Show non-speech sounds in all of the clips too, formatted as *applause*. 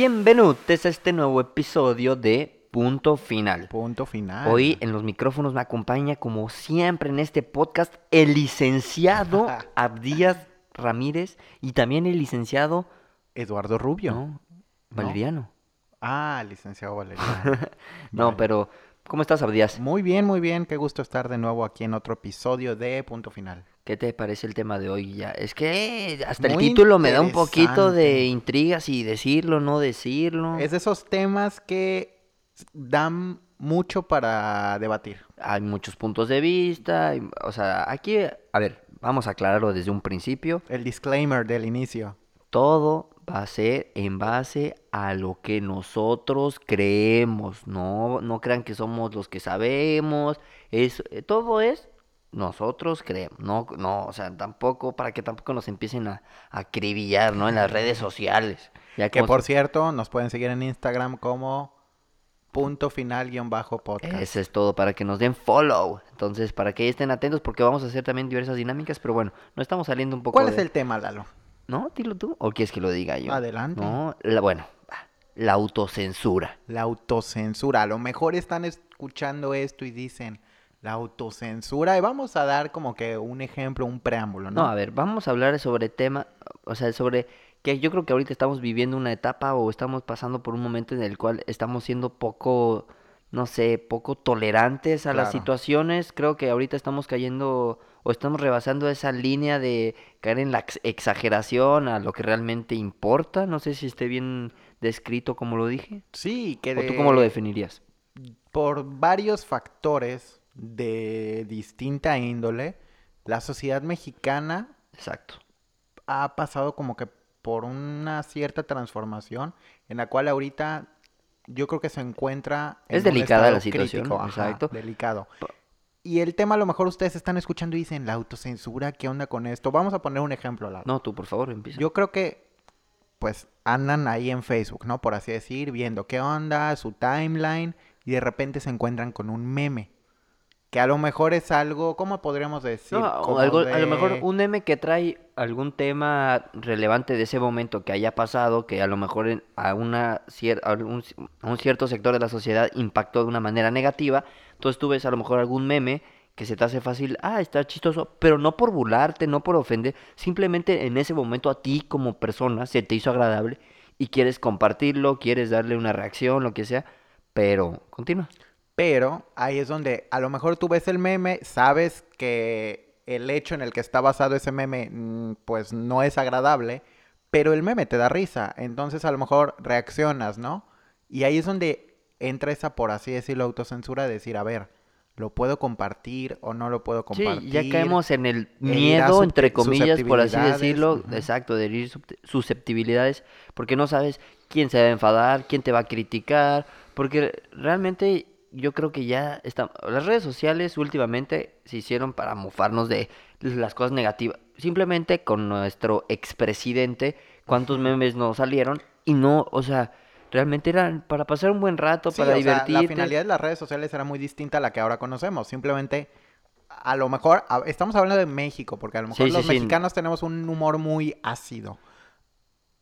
Bienvenidos a este nuevo episodio de Punto Final. Punto final. Hoy en los micrófonos me acompaña, como siempre en este podcast, el licenciado *laughs* Abdías Ramírez y también el licenciado Eduardo Rubio. ¿no? Valeriano. Ah, licenciado Valeriano. *laughs* No, Vale. pero ¿cómo estás, Abdías? Muy bien, muy bien. Qué gusto estar de nuevo aquí en otro episodio de Punto Final. ¿Qué te parece el tema de hoy ya? Es que hasta el título me da un poquito de intriga si decirlo, no decirlo. Es de esos temas que dan mucho para debatir. Hay muchos puntos de vista, y- o sea, aquí, a ver, vamos a aclararlo desde un principio. El disclaimer del inicio. Todo va a ser en base a lo que nosotros creemos. No, no crean que somos los que sabemos. Es, todo es nosotros creemos. No, no, o sea, tampoco, para que tampoco nos empiecen a, a acribillar, ¿no? En las redes sociales. Ya Que por cierto, nos pueden seguir en Instagram como punto final guion bajo podcast. Eso es todo, para que nos den follow. Entonces, para que estén atentos, porque vamos a hacer también diversas dinámicas, pero bueno, no estamos saliendo un poco ¿Cuál es el tema, Lalo? ¿No? Dilo tú. ¿O quieres que lo diga yo? Adelante. No, la- bueno, la autocensura. La autocensura. A lo mejor están escuchando esto y dicen la autocensura. Y vamos a dar como que un ejemplo, un preámbulo, ¿no? No, a ver, vamos a hablar sobre tema, o sea, sobre que yo creo que ahorita estamos viviendo una etapa o estamos pasando por un momento en el cual estamos siendo poco, no sé, poco tolerantes a las situaciones. Creo que ahorita estamos cayendo o estamos rebasando esa línea de caer en la ex- exageración a lo que realmente importa. No sé si esté bien descrito como lo dije. Sí, que ¿O tú cómo lo de- definirías? por varios factores de distinta índole, la sociedad mexicana Exacto. ha pasado como que por una cierta transformación en la cual ahorita yo creo que se encuentra en Es delicada la situación, crítico, ajá, exacto. delicado. Y el tema a lo mejor ustedes están escuchando y dicen, la autocensura, ¿qué onda con esto? Vamos a poner un ejemplo, Lalo. No, tú por favor empieza. Yo creo que, pues, andan ahí en Facebook, ¿no? Por así decir, viendo qué onda, su timeline, y de repente se encuentran con un meme. Que a lo mejor es algo, ¿cómo podríamos decir? No, Como algo- A lo mejor un meme que trae algún tema relevante de ese momento que haya pasado, que a lo mejor a, una cier- a, un, a un cierto sector de la sociedad impactó de una manera negativa. Entonces tú ves a lo mejor algún meme que se te hace fácil, ah, está chistoso, pero no por burlarte, no por ofender, simplemente en ese momento a ti como persona se te hizo agradable y quieres compartirlo, quieres darle una reacción, lo que sea, pero continúa. Pero ahí es donde a lo mejor tú ves el meme, sabes que el hecho en el que está basado ese meme, mm, pues no es agradable, pero el meme te da risa. Entonces a lo mejor reaccionas, ¿no? Y ahí es donde entra esa, por así decirlo, autocensura de decir, a ver, ¿lo puedo compartir o no lo puedo compartir? Sí, ya caemos en el miedo, entre comillas, por así decirlo, exacto, de herir susceptibilidades, porque no sabes quién se va a enfadar, quién te va a criticar, porque realmente yo creo que ya está, las redes sociales últimamente se hicieron para mofarnos de las cosas negativas. Simplemente con nuestro expresidente, cuántos memes nos salieron y no, o sea, realmente eran para pasar un buen rato, Sí, para sea, la finalidad de las redes sociales era muy distinta a la que ahora conocemos. Simplemente, a lo mejor, a- estamos hablando de México, porque a lo mejor Sí, los sí. mexicanos tenemos un humor muy ácido.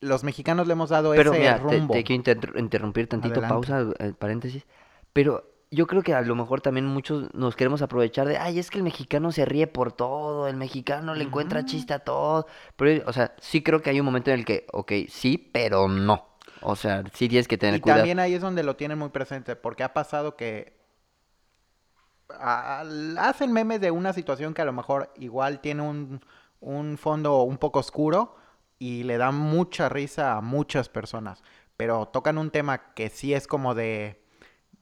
Los mexicanos le hemos dado Pero ese mira, te, rumbo. te quiero inter- interrumpir tantito, Adelante. pausa, eh, paréntesis. Pero yo creo que a lo mejor también muchos nos queremos aprovechar de, ay, es que el mexicano se ríe por todo, el mexicano le encuentra chiste a todo. Pero, o sea, sí creo que hay un momento en el que, ok, sí, pero no. O sea, sí tienes que tener Y cuidado. también ahí es donde lo tienen muy presente, porque ha pasado que a- hacen memes de una situación que a lo mejor igual tiene un, un fondo un poco oscuro y le da mucha risa a muchas personas, pero tocan un tema que sí es como de,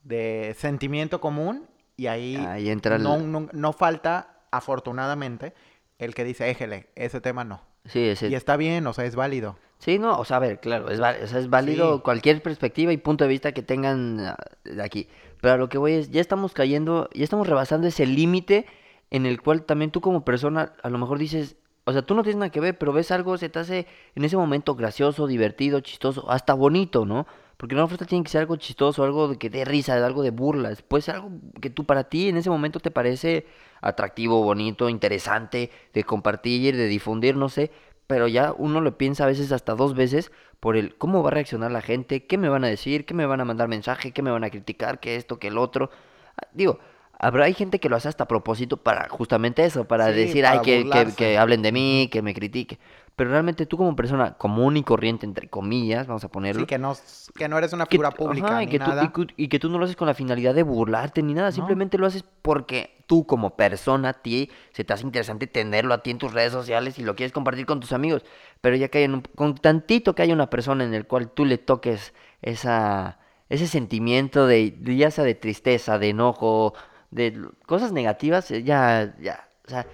de sentimiento común y ahí Ahí entra el- no, no, no falta, afortunadamente, el que dice, éjele, ese tema no. Sí, ese- Y está bien, o sea, es válido. Sí, no, o sea, a ver, claro, es, va- o sea, es válido Sí. cualquier perspectiva y punto de vista que tengan ah, de aquí. Pero a lo que voy es, ya estamos cayendo, ya estamos rebasando ese límite en el cual también tú como persona a lo mejor dices, o sea, tú no tienes nada que ver, pero ves algo, se te hace en ese momento gracioso, divertido, chistoso, hasta bonito, ¿no? Porque no fuerza tiene que ser algo chistoso, algo de que dé risa, algo de burlas. Puede ser algo que tú para ti en ese momento te parece atractivo, bonito, interesante, de compartir, de difundir, no sé. pero ya uno lo piensa a veces hasta dos veces por el cómo va a reaccionar la gente, qué me van a decir, qué me van a mandar mensaje, qué me van a criticar, qué esto, qué el otro. Ah, Digo, habrá hay gente que lo hace hasta a propósito para justamente eso, para Sí, decir, para ay, que, que, que hablen de mí, que me critique. Pero realmente tú como persona común y corriente, entre comillas, vamos a ponerlo, Sí, que no, que no eres una figura pública ajá, y que tú- y y que tú no lo haces con la finalidad de burlarte ni nada, No. simplemente lo haces porque tú como persona, a ti, se te hace interesante tenerlo a ti en tus redes sociales y lo quieres compartir con tus amigos, pero ya que hay un, con tantito que haya una persona en el cual tú le toques esa, ese sentimiento de, ya sea de tristeza, de enojo, de cosas negativas, eh, ya, ya, o sea,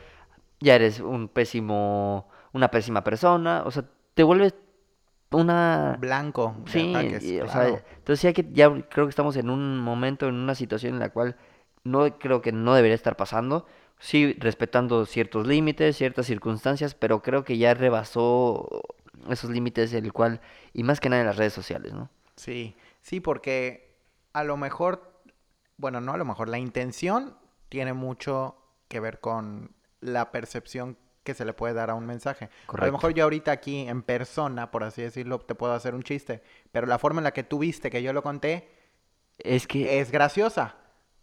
ya eres un pésimo, una pésima persona, o sea, te vuelves una... Blanco de Sí, ataques, y, o claro. sea, entonces ya que ya creo que estamos en un momento, en una situación en la cual no creo que no debería estar pasando. Sí, respetando ciertos límites, ciertas circunstancias, pero creo que ya rebasó esos límites el cual, y más que nada en las redes sociales, ¿no? Sí, sí, porque a lo mejor, bueno, no a lo mejor, la intención tiene mucho que ver con la percepción que se le puede dar a un mensaje. A lo Correcto. mejor yo ahorita aquí en persona, por así decirlo, te puedo hacer un chiste, pero la forma en la que tú viste que yo lo conté Es que es graciosa.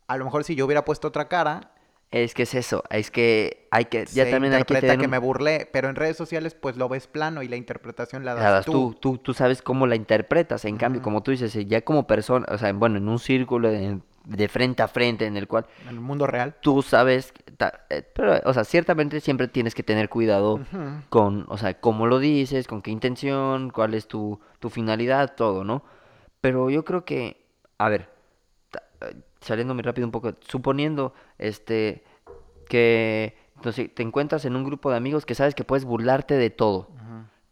A lo mejor si yo hubiera puesto otra cara, es que es eso, es que hay que ya se también hay que tener que me burlé, pero en redes sociales pues lo ves plano y la interpretación la das, la das tú. tú, tú, tú sabes cómo la interpretas. En cambio, como tú dices, eh, ya como persona, o sea, bueno, en un círculo de, de frente a frente en el cual En el mundo real. tú sabes, eh, pero, o sea, ciertamente siempre tienes que tener cuidado con, o sea, cómo lo dices, con qué intención, cuál es tu, tu finalidad, todo, ¿no? Pero yo creo que, a ver, eh, saliéndome rápido un poco, suponiendo, este, que, no sé, te encuentras en un grupo de amigos que sabes que puedes burlarte de todo,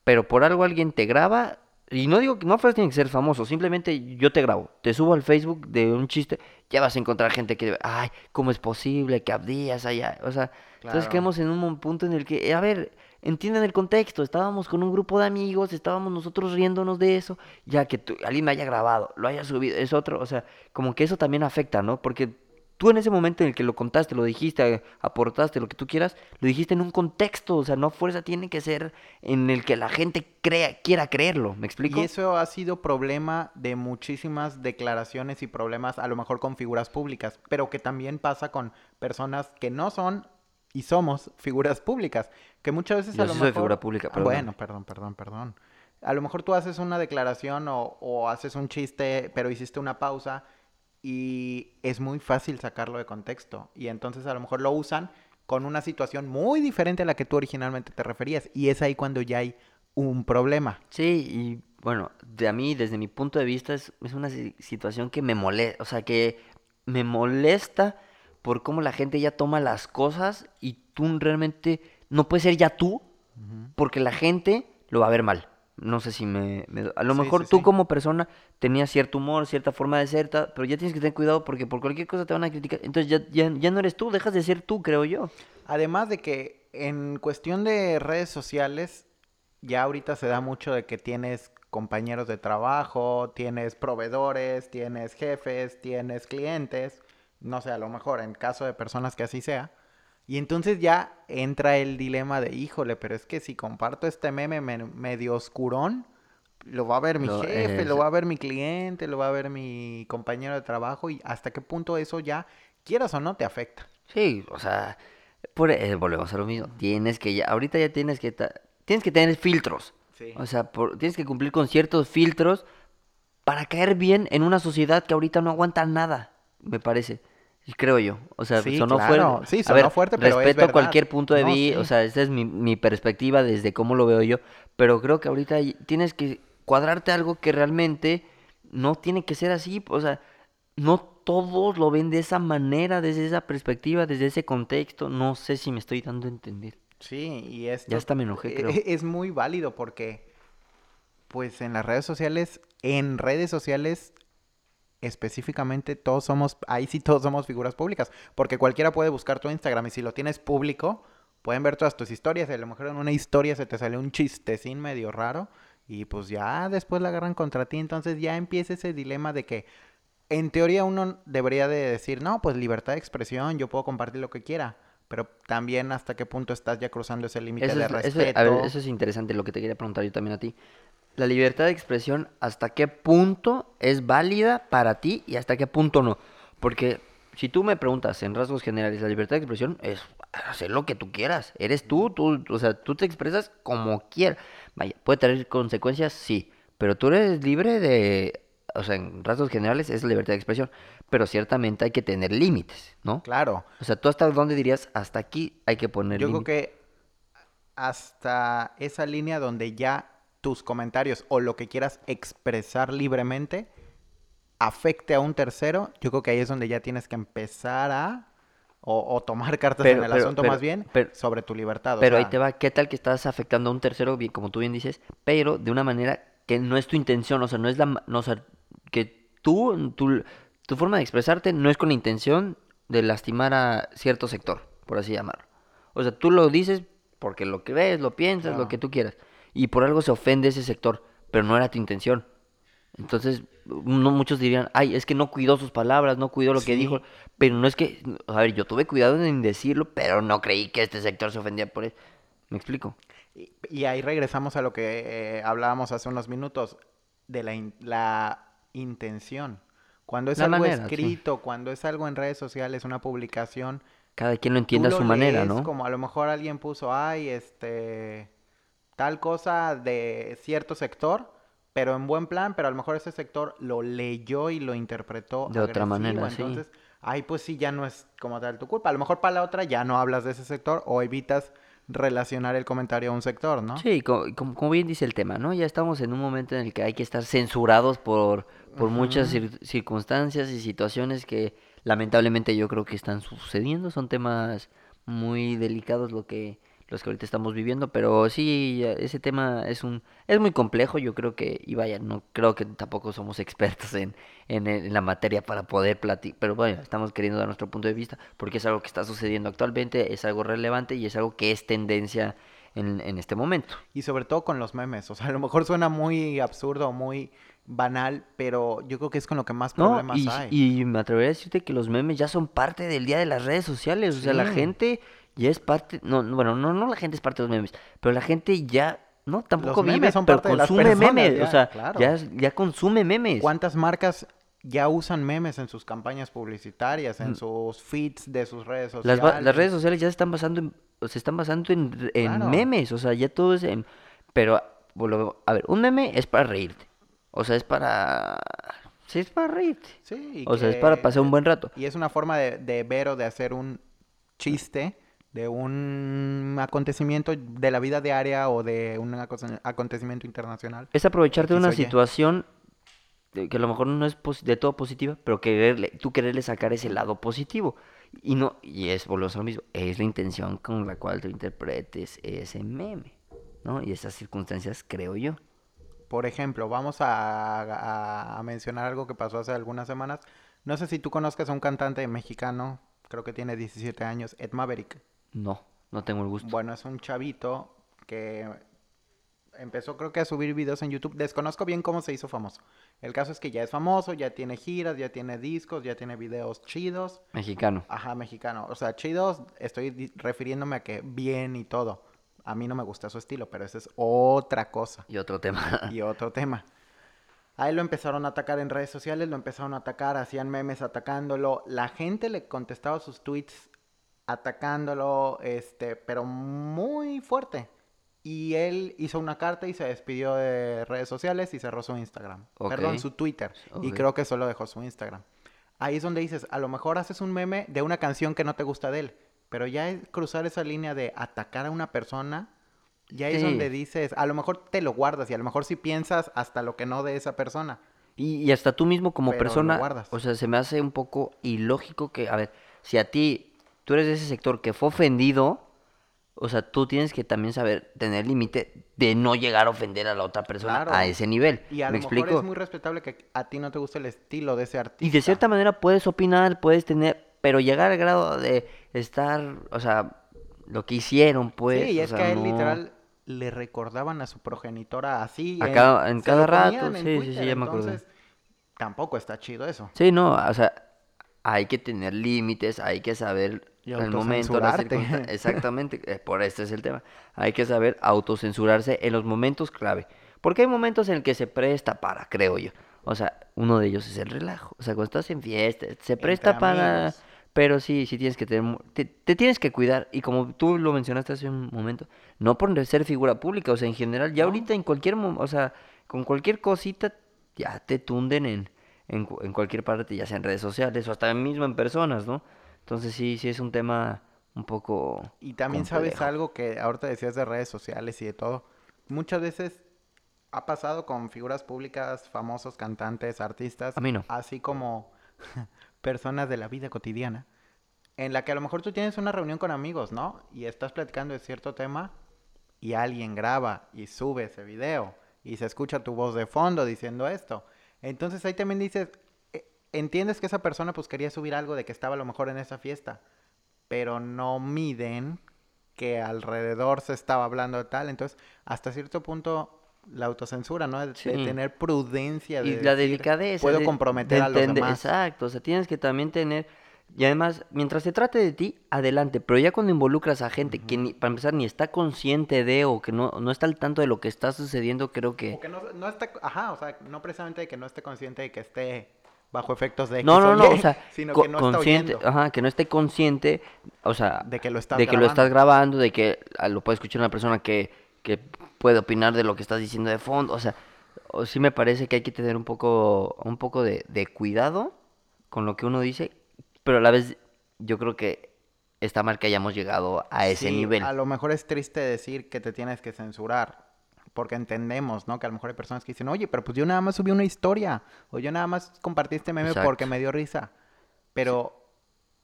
pero por algo alguien te graba, y no digo que no tiene que ser famoso, simplemente yo te grabo, te subo al Facebook de un chiste, ya vas a encontrar gente que, ay, ¿cómo es posible que abdías allá? O sea, entonces Claro. quedamos en un punto en el que, a ver, entiendan el contexto, estábamos con un grupo de amigos, estábamos nosotros riéndonos de eso, ya que tú- alguien me haya grabado, lo haya subido, es otro, o sea, como que eso también afecta, ¿no? Porque tú en ese momento en el que lo contaste, lo dijiste, aportaste, lo que tú quieras, lo dijiste en un contexto, o sea, no fuerza tiene que ser en el que la gente crea, quiera creerlo, ¿me explico? Y eso ha sido problema de muchísimas declaraciones y problemas, a lo mejor con figuras públicas, pero que también pasa con personas que no son y somos figuras públicas, que muchas veces Yo a lo sí soy mejor... figura pública, perdóname. Bueno, perdón, perdón, perdón. A lo mejor tú haces una declaración o, o haces un chiste, pero hiciste una pausa y es muy fácil sacarlo de contexto. Y entonces a lo mejor lo usan con una situación muy diferente a la que tú originalmente te referías. Y es ahí cuando ya hay un problema. Sí, y bueno, de a mí, desde mi punto de vista, es, es una si- situación que me molesta, o sea, que me molesta por cómo la gente ya toma las cosas y tú realmente no puedes ser ya tú, porque la gente lo va a ver mal. No sé si me... me- a lo Sí, mejor sí, tú sí. como persona tenías cierto humor, cierta forma de ser, pero ya tienes que tener cuidado porque por cualquier cosa te van a criticar. Entonces ya, ya, ya no eres tú, dejas de ser tú, creo yo. Además de que en cuestión de redes sociales, ya ahorita se da mucho de que tienes compañeros de trabajo, tienes proveedores, tienes jefes, tienes clientes, no sé, a lo mejor en caso de personas que así sea. Y entonces ya entra el dilema de, híjole, pero es que si comparto este meme medio oscurón, lo va a ver mi jefe, lo va a ver mi cliente, lo va a ver mi compañero de trabajo y hasta qué punto eso ya, quieras o no, te afecta. Sí, o sea, por, eh, volvemos a lo mismo. Tienes que ya, ahorita ya tienes que, ta- tienes que tener filtros. Sí. O sea, por- tienes que cumplir con ciertos filtros para caer bien en una sociedad que ahorita no aguanta nada, me parece. Creo yo. O sea, Sí, sonó claro. fuerte. Sí, A ver, fuerte, pero respeto cualquier punto de No, vista. O sea, esa es mi, mi perspectiva desde cómo lo veo yo. Pero creo que ahorita tienes que cuadrarte algo que realmente no tiene que ser así. O sea, no todos lo ven de esa manera, desde esa perspectiva, desde ese contexto. No sé si me estoy dando a entender. Sí, y esto Ya hasta me enojé, e- creo. e- es muy válido porque, pues en las redes sociales, en redes sociales específicamente todos somos, ahí sí todos somos figuras públicas, porque cualquiera puede buscar tu Instagram y si lo tienes público, pueden ver todas tus historias y a lo mejor en una historia se te sale un chistecín medio raro y pues ya después la agarran contra ti, entonces ya empieza ese dilema de que en teoría uno debería de decir, no, pues libertad de expresión, yo puedo compartir lo que quiera, pero también hasta qué punto estás ya cruzando ese límite de es, eso- respeto. a ver, eso es interesante lo que te quería preguntar yo también a ti. La libertad de expresión, ¿hasta qué punto es válida para ti y hasta qué punto no? Porque si tú me preguntas en rasgos generales, la libertad de expresión es hacer lo que tú quieras. Eres tú, tú, o sea, tú te expresas como quieras. Vaya, puede tener consecuencias, sí, pero tú eres libre de, o sea, en rasgos generales es libertad de expresión, pero ciertamente hay que tener límites, ¿no? Claro. O sea, ¿tú hasta dónde dirías, hasta aquí hay que poner Yo creo límites? que hasta esa línea donde ya tus comentarios o lo que quieras expresar libremente afecte a un tercero, yo creo que ahí es donde ya tienes que empezar a o, o tomar *laughs* cartas Pero- en el pero- asunto pero- más bien sobre tu libertad. o Pero ahí te va, ¿qué tal que estás afectando a un tercero, bien, como tú bien dices, pero de una manera que no es tu intención, o sea, no es la, no, o sea, que tú, tu, tu forma de expresarte no es con la intención de lastimar a cierto sector, por así llamarlo. O sea, tú lo dices porque lo crees, lo piensas, lo que tú quieras, y por algo se ofende ese sector, pero no era tu intención. Entonces, no, muchos dirían, ay, es que no cuidó sus palabras, no cuidó lo que dijo, pero no es que, a ver, yo tuve cuidado en decirlo, pero no creí que este sector se ofendía por eso. ¿Me explico? Y, y ahí regresamos a lo que eh, hablábamos hace unos minutos de la, in- la intención. Cuando es La algo manera, sí. escrito, cuando es algo en redes sociales, una publicación, Cada quien lo entiende a su manera, ¿no? Como a lo mejor alguien puso, ay, este, tal cosa de cierto sector, pero en buen plan, pero a lo mejor ese sector lo leyó y lo interpretó De otra manera, sí. entonces, ay, pues sí, ya no es como tal tu culpa. A lo mejor para la otra ya no hablas de ese sector o evitas relacionar el comentario a un sector, ¿no? Sí, co- como, como bien dice el tema, ¿no? Ya estamos en un momento en el que hay que estar censurados por, por muchas cir- circunstancias y situaciones que lamentablemente yo creo que están sucediendo. Son temas muy delicados lo que los que ahorita estamos viviendo, pero sí, ese tema es un es muy complejo, yo creo que, y vaya, no creo que tampoco somos *laughs* expertos en, en, en la materia para poder platicar, pero bueno, estamos queriendo dar nuestro punto de vista, porque es algo que está sucediendo actualmente, es algo relevante y es algo que es tendencia en, en este momento. Y sobre todo con los memes. O sea, a lo mejor suena muy absurdo, muy banal, pero yo creo que es con lo que más No, problemas y, hay. y me atrevería a decirte que los memes ya son parte del día de las redes sociales. O sea, la gente ya es parte. No, no, bueno, no, no la gente es parte de los memes, pero la gente ya. No, tampoco memes vive, son pero parte de las consume personas, memes. ya, o sea, claro. ya, ya consume memes. ¿Cuántas marcas ya usan memes en sus campañas publicitarias, en Mm. sus feeds de sus redes Las, sociales? va- las redes sociales ya se están basando en, se están basando en, en Claro. memes, o sea, ya todo es en... Pero, a ver, un meme es para reírte, o sea, es para... Sí, es para reírte. Sí, y O sea, es para pasar un buen rato. Y es una forma de, de ver o de hacer un chiste de un acontecimiento de la vida diaria o de un aconte- acontecimiento internacional. Es aprovecharte de una situación de- que a lo mejor no es de todo positiva, pero quererle, tú quererle sacar ese lado positivo. Y no, y es, volvemos a lo mismo, es la intención con la cual tú interpretes ese meme, ¿no? Y esas circunstancias, creo yo. Por ejemplo, vamos a, a- a mencionar algo que pasó hace algunas semanas. No sé si tú conozcas a un cantante mexicano, creo que tiene 17 años, Ed Maverick. No, no tengo el gusto. Bueno, es un chavito que empezó creo que a subir videos en YouTube. Desconozco bien cómo se hizo famoso. El caso es que ya es famoso, ya tiene giras, ya tiene discos, ya tiene videos chidos. Mexicano. Ajá, mexicano. O sea, chidos, estoy refiriéndome a que bien y todo. A mí no me gusta su estilo, pero esa es otra cosa Y otro tema. *laughs* y otro tema. A él lo empezaron a atacar en redes sociales, lo empezaron a atacar, hacían memes atacándolo. La gente le contestaba sus tweets atacándolo, este, pero muy fuerte. Y él hizo una carta y se despidió de redes sociales y cerró su Instagram. Perdón, su Twitter. Y Ok. creo que solo dejó su Instagram. Ahí es donde dices, a lo mejor haces un meme de una canción que no te gusta de él. Pero ya es cruzar esa línea de atacar a una persona, ya es Sí. donde dices, a lo mejor te lo guardas y a lo mejor si piensas hasta lo que no de esa persona. Y, y hasta tú mismo como Pero persona, o sea, se me hace un poco ilógico que, a ver, si a ti, tú eres de ese sector que fue ofendido, o sea, tú tienes que también saber tener límite de no llegar a ofender a la otra persona Claro. a ese nivel. Y a ¿Me lo mejor explico? es muy respetable que a ti no te guste el estilo de ese artista. Y de cierta manera puedes opinar, puedes tener, pero llegar al grado de estar, o sea, lo que hicieron, pues. sí, y es sea, que a él no- literal le recordaban a su progenitora así. A en- cada- en cada rato, sí, sí, sí, ya me acordé. entonces, Tampoco está chido eso. Sí, no, o sea, hay que tener límites, hay que saber Y el momento. *laughs* Exactamente, eh, por este es el tema. Hay que saber autocensurarse en los momentos clave. Porque hay momentos en el que se presta para, creo yo. O sea, uno de ellos es el relajo. O sea, cuando estás en fiesta, se presta Entre para... amigos. Pero sí, sí tienes que tener... Te, te tienes que cuidar. Y como tú lo mencionaste hace un momento, no por ser figura pública, o sea, en general, ya No. ahorita en cualquier... O sea, con cualquier cosita ya te tunden en, en, en cualquier parte, ya sea en redes sociales o hasta mismo en personas, ¿no? Entonces sí, sí es un tema un poco... Y también sabes algo que ahorita decías de redes sociales y de todo. Muchas veces ha pasado con figuras públicas, famosos, cantantes, artistas. A mí no. Así como *laughs* personas de la vida cotidiana. En la que a lo mejor tú tienes una reunión con amigos, ¿no? Y estás platicando de cierto tema y alguien graba y sube ese video y se escucha tu voz de fondo diciendo esto. Entonces ahí también dices, eh, entiendes que esa persona pues quería subir algo de que estaba a lo mejor en esa fiesta, pero no miden que alrededor se estaba hablando de tal. Entonces, hasta cierto punto, la autocensura, ¿no? De, de tener prudencia. De Y la decir, delicadeza. Puedo de- comprometer de a los demás. Exacto, o sea, tienes que también tener... Y además, mientras se trate de ti, adelante. Pero ya cuando involucras a gente que, ni- para empezar, ni está consciente de o que no, no está al tanto de lo que está sucediendo, creo que... O que no, no está, ajá, o sea, no precisamente de que no esté consciente de que esté bajo efectos de X No, no, o no, Y, o sea, *laughs* sino que no está consciente, oyendo ajá, que no esté consciente, o sea, de que lo estás de que lo estás grabando. grabando, de que ah, lo puede escuchar una persona que, que puede opinar de lo que estás diciendo de fondo, o sea, o sí me parece que hay que tener un poco, un poco de, de cuidado con lo que uno dice, pero a la vez yo creo que está mal que hayamos llegado a ese Sí, nivel. A lo mejor es triste decir que te tienes que censurar, porque entendemos, ¿no? Que a lo mejor hay personas que dicen, oye, pero pues yo nada más subí una historia, o yo nada más compartí este meme porque me dio risa. Pero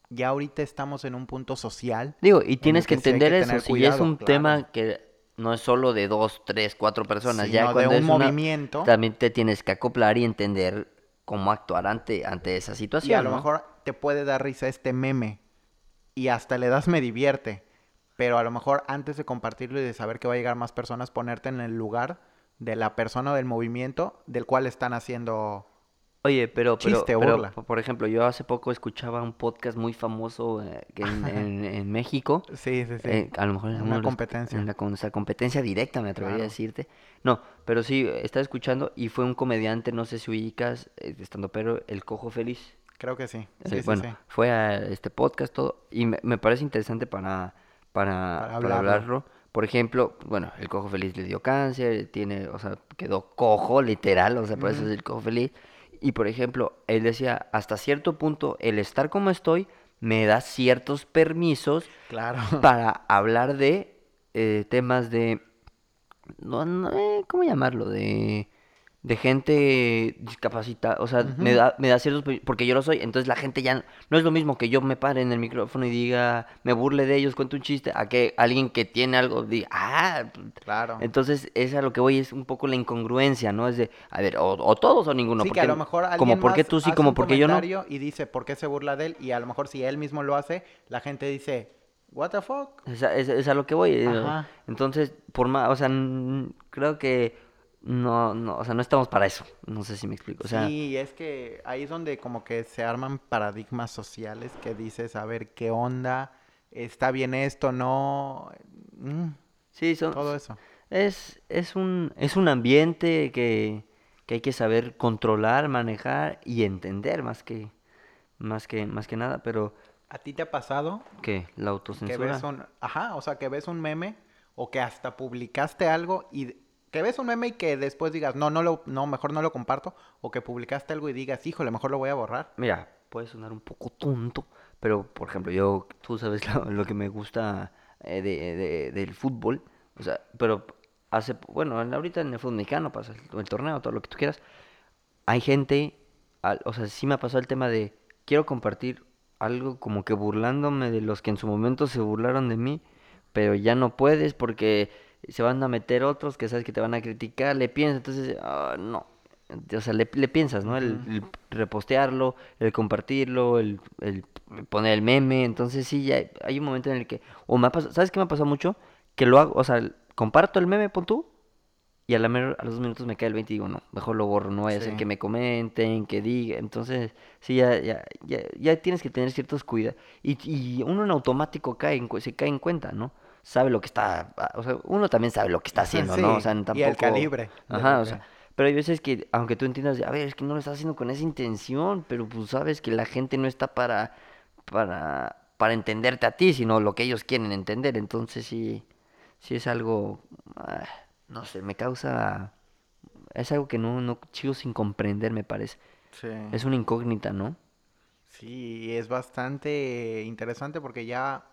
ya ahorita estamos en un punto social. Digo, y en tienes que entender eso, si es un claro. tema que no es solo de dos, tres, cuatro personas, ya sino de cuando un es una- movimiento. también te tienes que acoplar y entender cómo actuar ante, ante esa situación. Y a lo mejor te puede dar risa este meme y hasta le das me divierte. Pero a lo mejor antes de compartirlo y de saber que va a llegar más personas, ponerte en el lugar de la persona o del movimiento del cual están haciendo... Oye, pero, pero, Chiste o pero, por ejemplo, yo hace poco escuchaba un podcast muy famoso eh, en, *laughs* en- en México. Sí, sí, sí. eh, a lo mejor en Una competencia. en la con- esa competencia directa, me atrevería a decirte. No, pero sí, estaba escuchando y fue un comediante, no sé si ubicas, eh, estando pero El Cojo Feliz. Creo que sí. Sí, sí, bueno, sí. fue a este podcast todo y me, me parece interesante para, para, Para para hablarlo. Por ejemplo, bueno, el cojo feliz le dio cáncer, tiene, o sea, quedó cojo literal, o sea, por eso es el cojo feliz. Y por ejemplo, él decía, hasta cierto punto, el estar como estoy me da ciertos permisos Claro. *laughs* para hablar de eh, temas de, no, no, eh, ¿cómo llamarlo? De, de gente discapacitada, o sea, me da, me da ciertos, porque yo lo soy, entonces la gente ya, no es lo mismo que yo me pare en el micrófono y diga, me burle de ellos, cuente un chiste, a que alguien que tiene algo diga, ah, Claro. entonces es a lo que voy, es un poco la incongruencia, ¿no? Es de, a ver, o, o todos o ninguno, sí, que porque, a lo mejor alguien como por qué más tú sí, como un por qué yo no. Y dice, ¿por qué se burla de él? Y a lo mejor si él mismo lo hace, la gente dice, ¿What the fuck? Es a, es- es a lo que voy. Ajá. Entonces, por más, o sea, creo que no, no, o sea, no estamos para eso. No sé si me explico. O sea, sí, es que ahí es donde como que se arman paradigmas sociales que dices, a ver, ¿qué onda? ¿Está bien esto? ¿No? Mm, sí, son, todo eso. es, es un, es un ambiente que, que hay que saber controlar, manejar y entender más que, más que, más que nada, pero ¿A ti te ha pasado que la que autocensura. ves un... Ajá, o sea, que ves un meme o que hasta publicaste algo y... Que ves un meme y que después digas, no, no lo, no, mejor no lo comparto, o que publicaste algo y digas, híjole, mejor lo voy a borrar. Mira, puede sonar un poco tonto, pero por ejemplo, yo, tú sabes *laughs* lo, que me gusta eh, de, de- del fútbol, o sea, pero hace, bueno, en- ahorita en el fútbol mexicano pasa el, torneo, todo lo que tú quieras, hay gente, o sea, sí me ha pasado el tema de, quiero compartir algo como que burlándome de los que en su momento se burlaron de mí, pero ya no puedes porque se van a meter otros que sabes que te van a criticar, le piensas, entonces, ah, no. O sea, le, le piensas, ¿no? El, el repostearlo, el compartirlo, el, el poner el meme. Entonces, sí, ya hay un momento en el que. O me ha pasado, ¿sabes qué me ha pasado mucho? Que lo hago, o sea, comparto el meme, pon tú, y a, la a los dos minutos me cae el 20 y digo, no, mejor lo borro, no vaya a ser Sí. que me comenten, que diga. Entonces, sí, ya, ya, ya, ya tienes que tener ciertos cuidados. Y, y uno en automático cae en, se cae en cuenta, ¿no? Sabe lo que está, ah, o sea, uno también sabe lo que está haciendo, ¿no? O sea, y el tampoco... calibre Ajá, o sea, pero hay veces que, aunque tú entiendas, a ver, es que no lo estás haciendo con esa intención, pero pues sabes que la gente no está para, para, para entenderte a ti, sino lo que ellos quieren entender. Entonces sí, sí es algo, ah, no sé, me causa, es algo que no, no sigo sin comprender, me parece. Sí. Es una incógnita, ¿no? Sí, es bastante interesante porque ya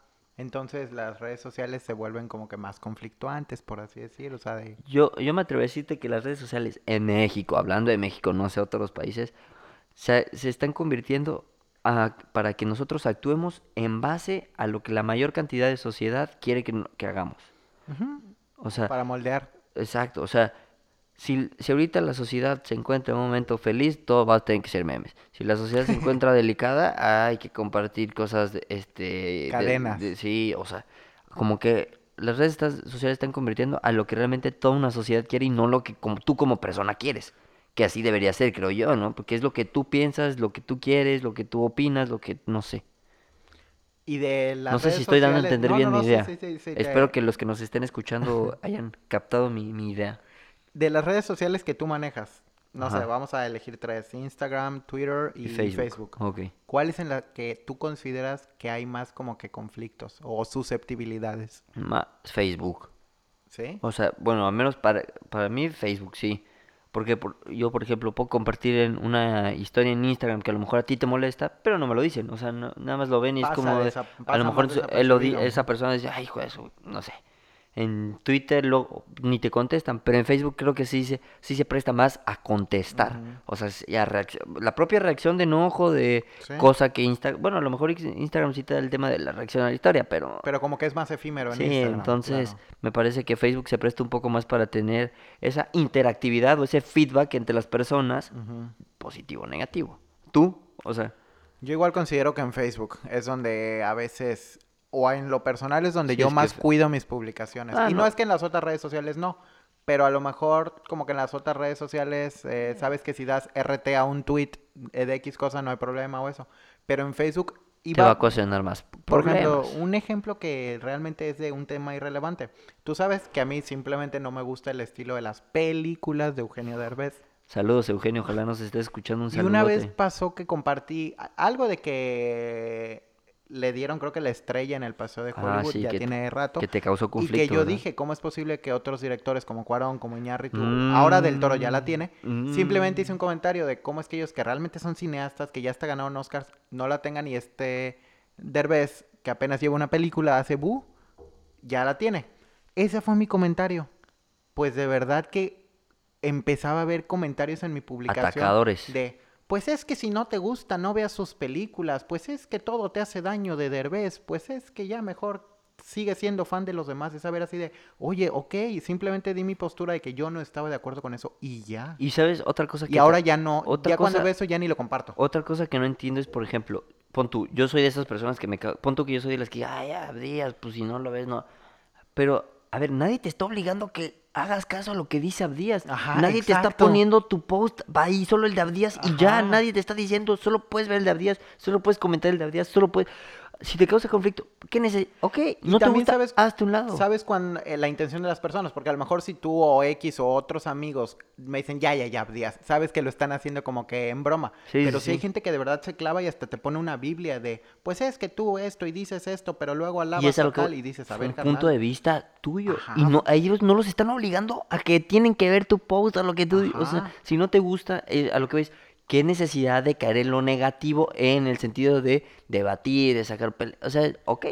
entonces las redes sociales se vuelven como que más conflictuantes, por así decir, o sea, de... Yo, yo me atrevo a decirte que las redes sociales en México, hablando de México, no sé otros países, se, se están convirtiendo a- para que nosotros actuemos en base a lo que la mayor cantidad de sociedad quiere que, que hagamos. Ujú, O sea, para moldear. exacto, o sea, si, si ahorita la sociedad se encuentra en un momento feliz, todo va a tener que ser memes. Si la sociedad se *laughs* encuentra delicada, hay que compartir cosas, de, este... de- Cadenas. de- sí, o sea, como que las redes sociales están convirtiendo a lo que realmente toda una sociedad quiere y no lo que como, tú como persona quieres. Que así debería ser, creo yo, ¿no? Porque es lo que tú piensas, lo que tú quieres, lo que tú opinas, lo que, no sé. Y de las No sé redes si estoy dando a entender no, bien no, mi no, idea. sí, sí, sí, te- Espero que los que nos estén escuchando *laughs* hayan captado mi, mi idea. De las redes sociales que tú manejas, no sé, vamos a elegir tres, Instagram, Twitter y, Y Facebook. Facebook. Ok. ¿Cuál es en la que tú consideras que hay más como que conflictos o susceptibilidades? Ma- Facebook. ¿Sí? O sea, bueno, al menos para, para mí Facebook sí. Porque por- yo, por ejemplo, puedo compartir en una historia en Instagram que a lo mejor a ti te molesta, pero no me lo dicen. O sea, no- nada más lo ven y Pasa es como... de- a lo mejor él lo di- esa persona dice, ay, hijo de eso, no sé. En Twitter lo, ni te contestan, pero en Facebook creo que sí se, sí se presta más a contestar. O sea, a la propia reacción de enojo, de Sí. cosa que Instagram... Bueno, a lo mejor Instagram sí te da el tema de la reacción a la historia, pero... Pero como que es más efímero en Sí, Instagram. entonces claro. me parece que Facebook se presta un poco más para tener esa interactividad o ese feedback entre las personas, positivo o negativo. ¿Tú? O sea, Yo igual considero que en Facebook es donde a veces, o en lo personal es donde Sí, yo es más cuido mis publicaciones. Ah, y no. no. es que en las otras redes sociales no, pero a lo mejor como que en las otras redes sociales eh, sabes que si das RT a un tweet eh, de X cosa no hay problema o eso. Pero en Facebook te iba, va a ocasionar más por ejemplo, un ejemplo que realmente es de un tema irrelevante. Tú sabes que a mí simplemente no me gusta el estilo de las películas de Eugenio Derbez. Saludos, Eugenio, ojalá nos estés escuchando un Y una vez pasó que compartí algo de que le dieron, creo que la estrella en el Paseo de Ah, Hollywood, sí, ya que te- tiene rato. Que te causó Y conflicto. que yo ¿verdad? dije, ¿cómo es posible que otros directores como Cuarón, como Iñárritu, ahora Del Toro ya la tiene? Mm. Simplemente hice un comentario de cómo es que ellos que realmente son cineastas, que ya hasta ganaron Oscars, no la tengan y este Derbez, que apenas lleva una película, hace bu, ya la tiene. Ese fue mi comentario. Pues de verdad que empezaba a ver comentarios en mi publicación Atacadores. de pues es que si no te gusta no veas sus películas, pues es que todo te hace daño de Derbez, pues es que ya mejor sigue siendo fan de los demás, es saber así de, oye, ok, simplemente di mi postura de que yo no estaba de acuerdo con eso y ya. Y sabes, otra cosa que... Y ahora ya no, otra ya cuando veo eso ya ni lo comparto. Otra cosa que no entiendo es, por ejemplo, pon tú, yo soy de esas personas que me... Pon tú que yo soy de las que, ay, Abdías, pues si no lo ves, no... Pero, a ver, nadie te está obligando que hagas caso a lo que dice Abdías. Ajá, nadie te está poniendo tu post, va ahí solo el de Abdías y ya, nadie te está diciendo, solo puedes ver el de Abdías, solo puedes comentar el de Abdías, solo puedes... Si te causa conflicto, ¿qué necesitas? Ok, no te gusta, sabes, hazte un lado. sabes cuando la intención de las personas, porque a lo mejor si tú o X o otros amigos me dicen ya, ya, ya, Díaz, sabes que lo están haciendo como que en broma. Sí, pero sí, si hay sí. gente que de verdad se clava y hasta te pone una Biblia de, pues es que tú esto y dices esto, pero luego alabas Y es algo que y dices, a ver, un punto carnal". de vista tuyo. Ajá. Y no, a ellos no los están obligando a que tienen que ver tu post, a lo que tú... O sea, Ajá. si no te gusta, eh, a lo que ves, ¿qué necesidad de caer en lo negativo en el sentido de debatir, de sacar... pele- O sea, ok,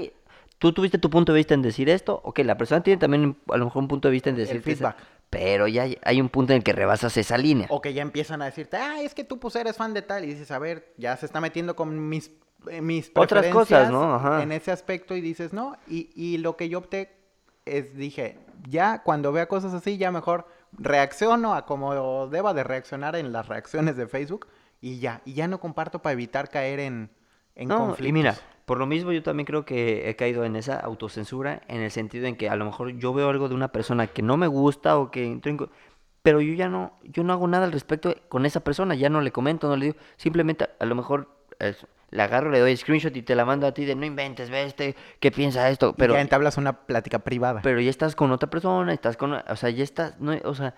tú tuviste tu punto de vista en decir esto, ok, la persona tiene también a lo mejor un punto de vista en El decir... feedback. Pero ya hay- un punto en el que rebasas esa línea. O que ya empiezan a decirte, ah, es que tú pues eres fan de tal. Y dices, a ver, ya se está metiendo con mis, eh, mis Otras cosas, ¿no? Ajá. en ese aspecto y dices, no. Y, y lo que yo opté es, dije, ya cuando vea cosas así, ya mejor reacciono a como deba de reaccionar en las reacciones de Facebook y ya. Y ya no comparto para evitar caer en, en No, conflictos. y mira, por lo mismo yo también creo que he caído en esa autocensura en el sentido en que a lo mejor yo veo algo de una persona que no me gusta o que pero yo ya no, yo no hago nada al respecto con esa persona, ya no le comento, no le digo, simplemente a lo mejor es, le agarro, le doy screenshot y te la mando a ti de no inventes, ve este, ¿qué piensa esto? Pero, y ya entablas una plática privada. pero ya estás con otra persona, estás con, o sea, ya estás, no, o sea,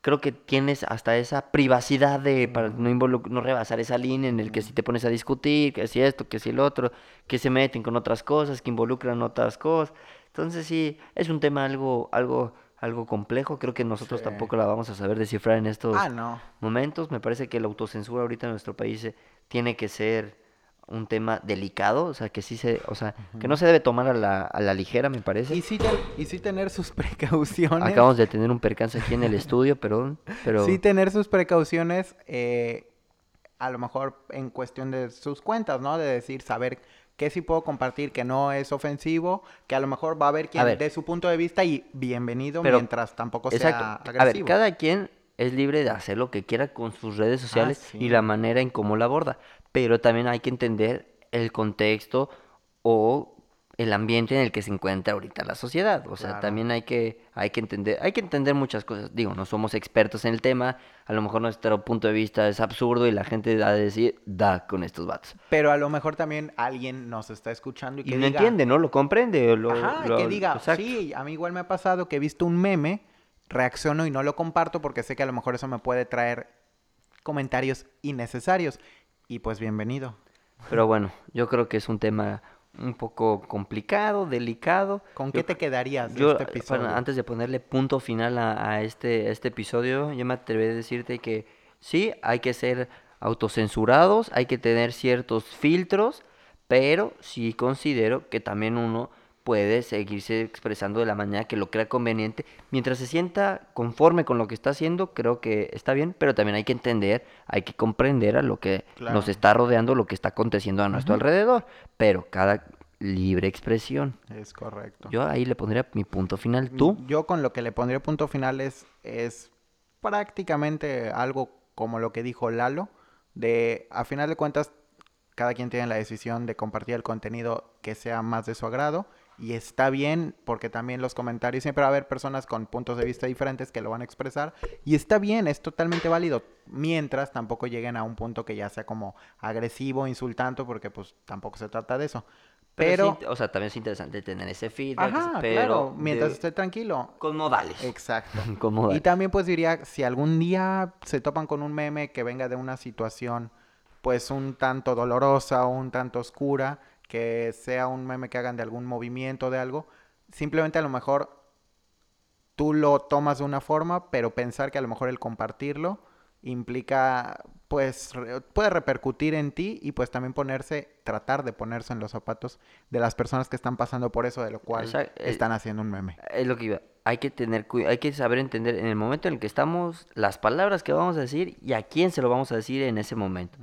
creo que tienes hasta esa privacidad de para no, no rebasar esa línea en el que si te pones a discutir, que si esto, que si el otro, que se meten con otras cosas, que involucran otras cosas. Entonces sí, es un tema algo, algo, algo complejo. Creo que nosotros Sí. tampoco la vamos a saber descifrar en estos Ah, no. momentos. Me parece que la autocensura ahorita en nuestro país eh, tiene que ser un tema delicado, o sea, que sí se, o sea, que no se debe tomar a la, a la ligera, me parece. Y sí, y sí tener sus *laughs* precauciones. Acabamos de tener un percance aquí en el estudio, perdón, pero Sí tener sus precauciones, eh, a lo mejor en cuestión de sus cuentas, ¿no? De decir, saber qué sí puedo compartir, que no es ofensivo, que a lo mejor va a haber quien ver. dé su punto de vista y bienvenido Pero- mientras tampoco Exacto. sea A ver, agresivo. cada quien es libre de hacer lo que quiera con sus redes sociales sí. y la manera en cómo la aborda, pero también hay que entender el contexto o el ambiente en el que se encuentra ahorita la sociedad. O sea, Claro. también hay que, hay que entender, hay que entender muchas cosas. Digo, no somos expertos en el tema, a lo mejor nuestro punto de vista es absurdo y la gente va a decir, da con estos vatos. Pero a lo mejor también alguien nos está escuchando y Y que no diga... entiende, ¿no? Lo comprende. Lo, Ajá, lo- que diga, exacto. sí, a mí igual me ha pasado que he visto un meme, reacciono y no lo comparto porque sé que a lo mejor eso me puede traer comentarios innecesarios. Y pues bienvenido. Pero bueno, yo creo que es un tema un poco complicado, delicado. ¿Con Yo qué te quedarías de Yo, este eh, episodio? bueno, antes de ponerle punto final a, a este, a este episodio, yo me atreví a decirte que sí, hay que ser autocensurados, hay que tener ciertos filtros, pero sí considero que también uno puede seguirse expresando de la manera que lo crea conveniente. Mientras se sienta conforme con lo que está haciendo, creo que está bien, pero también hay que entender, hay que comprender a lo que Claro. nos está rodeando, lo que está aconteciendo a nuestro alrededor, pero cada libre expresión. Es correcto. Yo ahí le pondría mi punto final. ¿Tú? Yo con lo que le pondría punto final es, es prácticamente algo como lo que dijo Lalo, de a final de cuentas cada quien tiene la decisión de compartir el contenido que sea más de su agrado y está bien porque también los comentarios siempre va a haber personas con puntos de vista diferentes que lo van a expresar y está bien, es totalmente válido mientras tampoco lleguen a un punto que ya sea como agresivo, insultante porque pues tampoco se trata de eso. Pero, sí, o sea, también es interesante tener ese feedback, ajá, pero claro, mientras de- esté tranquilo. con modales. Exacto. *laughs* con Y también pues diría, si algún día se topan con un meme que venga de una situación pues un tanto dolorosa o un tanto oscura, que sea un meme que hagan de algún movimiento de algo, simplemente a lo mejor tú lo tomas de una forma, pero pensar que a lo mejor el compartirlo implica pues re- puede repercutir en ti y pues también ponerse, tratar de ponerse en los zapatos de las personas que están pasando por eso, de lo cual eh, están haciendo un meme. Es lo que iba. Hay que tener hay que saber entender en el momento en el que estamos las palabras que vamos a decir y a quién se lo vamos a decir en ese momento.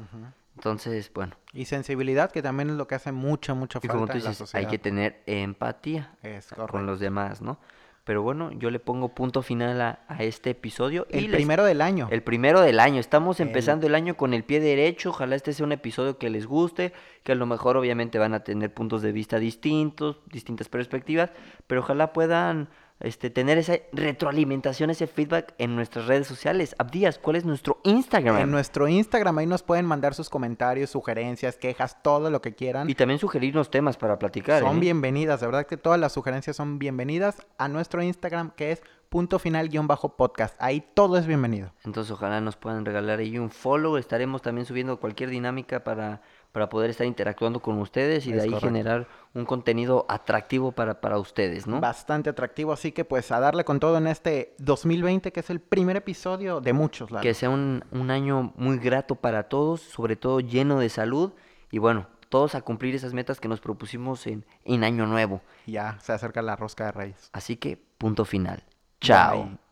Entonces, bueno, Y sensibilidad, que también es lo que hace mucha, mucha y falta como tú en la dices, hay que tener empatía Es con los demás, ¿no? Pero bueno, yo le pongo punto final a, a este episodio. y El les- primero del año. El primero del año. Estamos El- empezando el año con el pie derecho. Ojalá este sea un episodio que les guste, que a lo mejor obviamente van a tener puntos de vista distintos, distintas perspectivas, pero ojalá puedan este, tener esa retroalimentación, ese feedback en nuestras redes sociales. Abdías, ¿cuál es nuestro Instagram? En nuestro Instagram ahí nos pueden mandar sus comentarios, sugerencias, quejas, todo lo que quieran. Y también sugerirnos temas para platicar. Son ¿eh? bienvenidas, de verdad que todas las sugerencias son bienvenidas a nuestro Instagram que es punto final guion bajo podcast. Ahí todo es bienvenido. Entonces ojalá nos puedan regalar ahí un follow. Estaremos también subiendo cualquier dinámica para, para poder estar interactuando con ustedes y de ahí correcto. generar un contenido atractivo para, para ustedes, ¿no? Bastante atractivo, así que pues a darle con todo en este 2020 que es el primer episodio de muchos. Que sea un, un año muy grato para todos, sobre todo lleno de salud y bueno, todos a cumplir esas metas que nos propusimos en, en Año Nuevo. Ya se acerca la rosca de reyes. Así que punto final. Chao. Bye.